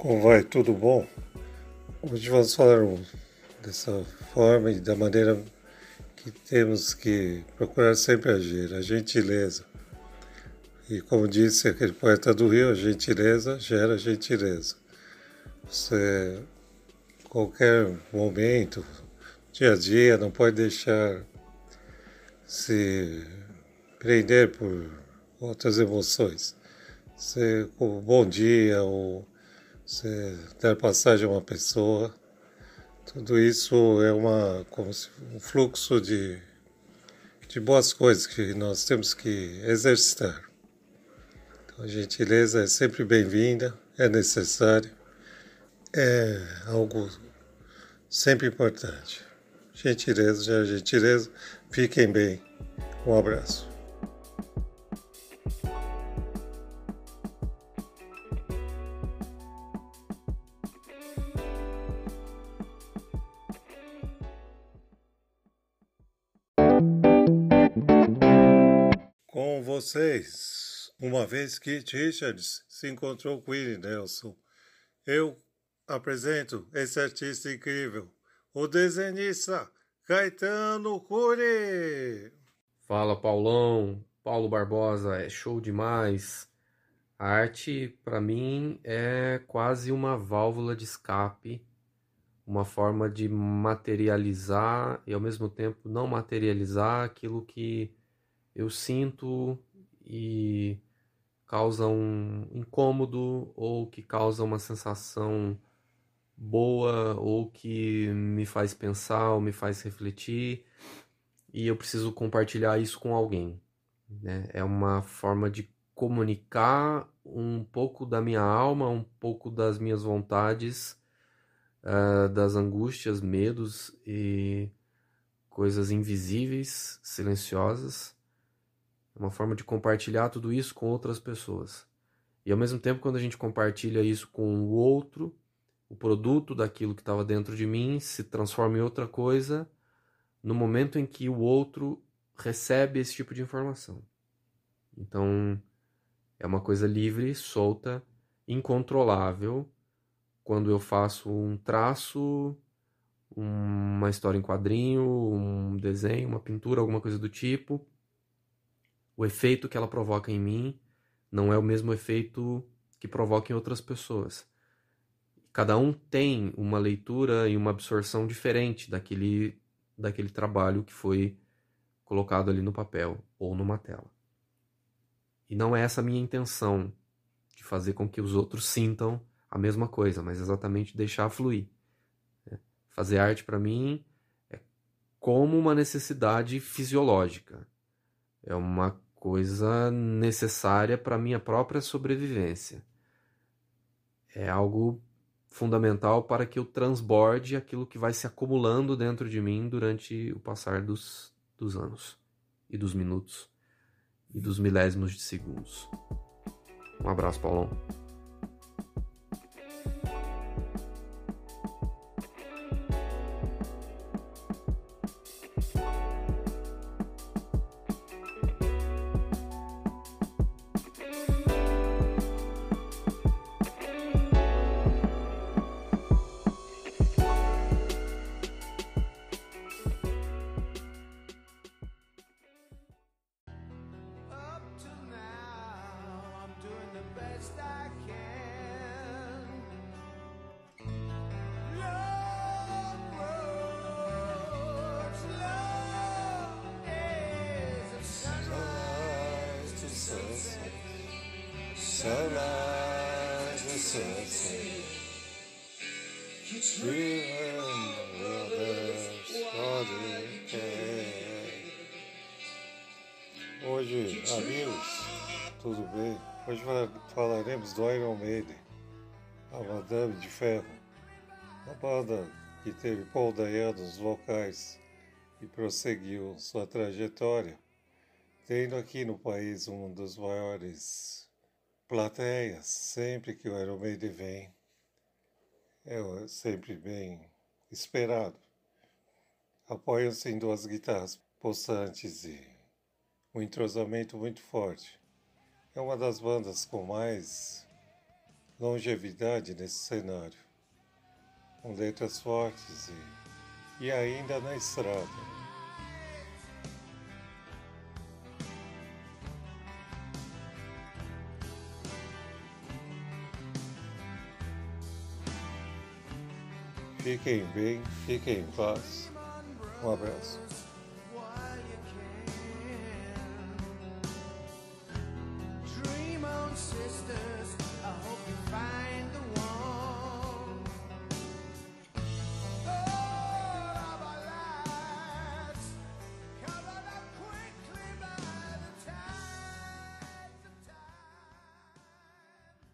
Como vai? Tudo bom? Hoje vamos falar dessa forma e da maneira que temos que procurar sempre agir, a gentileza. E como disse aquele poeta do Rio, a gentileza gera gentileza. Você, qualquer momento, dia a dia, não pode deixar se prender por outras emoções. Você, como bom dia, ou você dar passagem a uma pessoa, tudo isso é uma, como se, um fluxo de, de boas coisas que nós temos que exercitar. Então, a gentileza é sempre bem-vinda, é necessária, é algo sempre importante. Gentileza, já gentileza, fiquem bem. Um abraço. Vocês, uma vez que Richards se encontrou com Willie Nelson, eu apresento esse artista incrível, o desenhista Caetano Cury. Fala, Paulão. Paulo Barbosa, é show demais. A arte, para mim, é quase uma válvula de escape, uma forma de materializar e, ao mesmo tempo, não materializar aquilo que eu sinto e causa um incômodo ou que causa uma sensação boa ou que me faz pensar ou me faz refletir e eu preciso compartilhar isso com alguém. Né? É uma forma de comunicar um pouco da minha alma, um pouco das minhas vontades, uh, das angústias, medos e coisas invisíveis, silenciosas uma forma de compartilhar tudo isso com outras pessoas. E ao mesmo tempo, quando a gente compartilha isso com o outro, o produto daquilo que estava dentro de mim se transforma em outra coisa no momento em que o outro recebe esse tipo de informação. Então, é uma coisa livre, solta, incontrolável. Quando eu faço um traço, uma história em quadrinho, um desenho, uma pintura, alguma coisa do tipo, o efeito que ela provoca em mim não é o mesmo efeito que provoca em outras pessoas. Cada um tem uma leitura e uma absorção diferente daquele, daquele trabalho que foi colocado ali no papel ou numa tela. E não é essa a minha intenção de fazer com que os outros sintam a mesma coisa, mas exatamente deixar fluir. Né? Fazer arte para mim é como uma necessidade fisiológica. É uma coisa necessária para minha própria sobrevivência. É algo fundamental para que eu transborde aquilo que vai se acumulando dentro de mim durante o passar dos, dos anos, e dos minutos, e dos milésimos de segundos. Um abraço, Paulão. Sunset. Dreaming Hoje, amigos, tudo bem? Hoje falaremos do Iron Maiden, a Madame de Ferro, a banda que teve Paul Dayano nos vocais e prosseguiu sua trajetória, tendo aqui no país um dos maiores plateias, sempre que o Iron Maiden vem, é sempre bem esperado. Apoiam-se em duas guitarras possantes e um entrosamento muito forte. É uma das bandas com mais longevidade nesse cenário, com letras fortes e, e ainda na estrada. Fiquem bem, fiquem em paz. Um abraço. Dream on,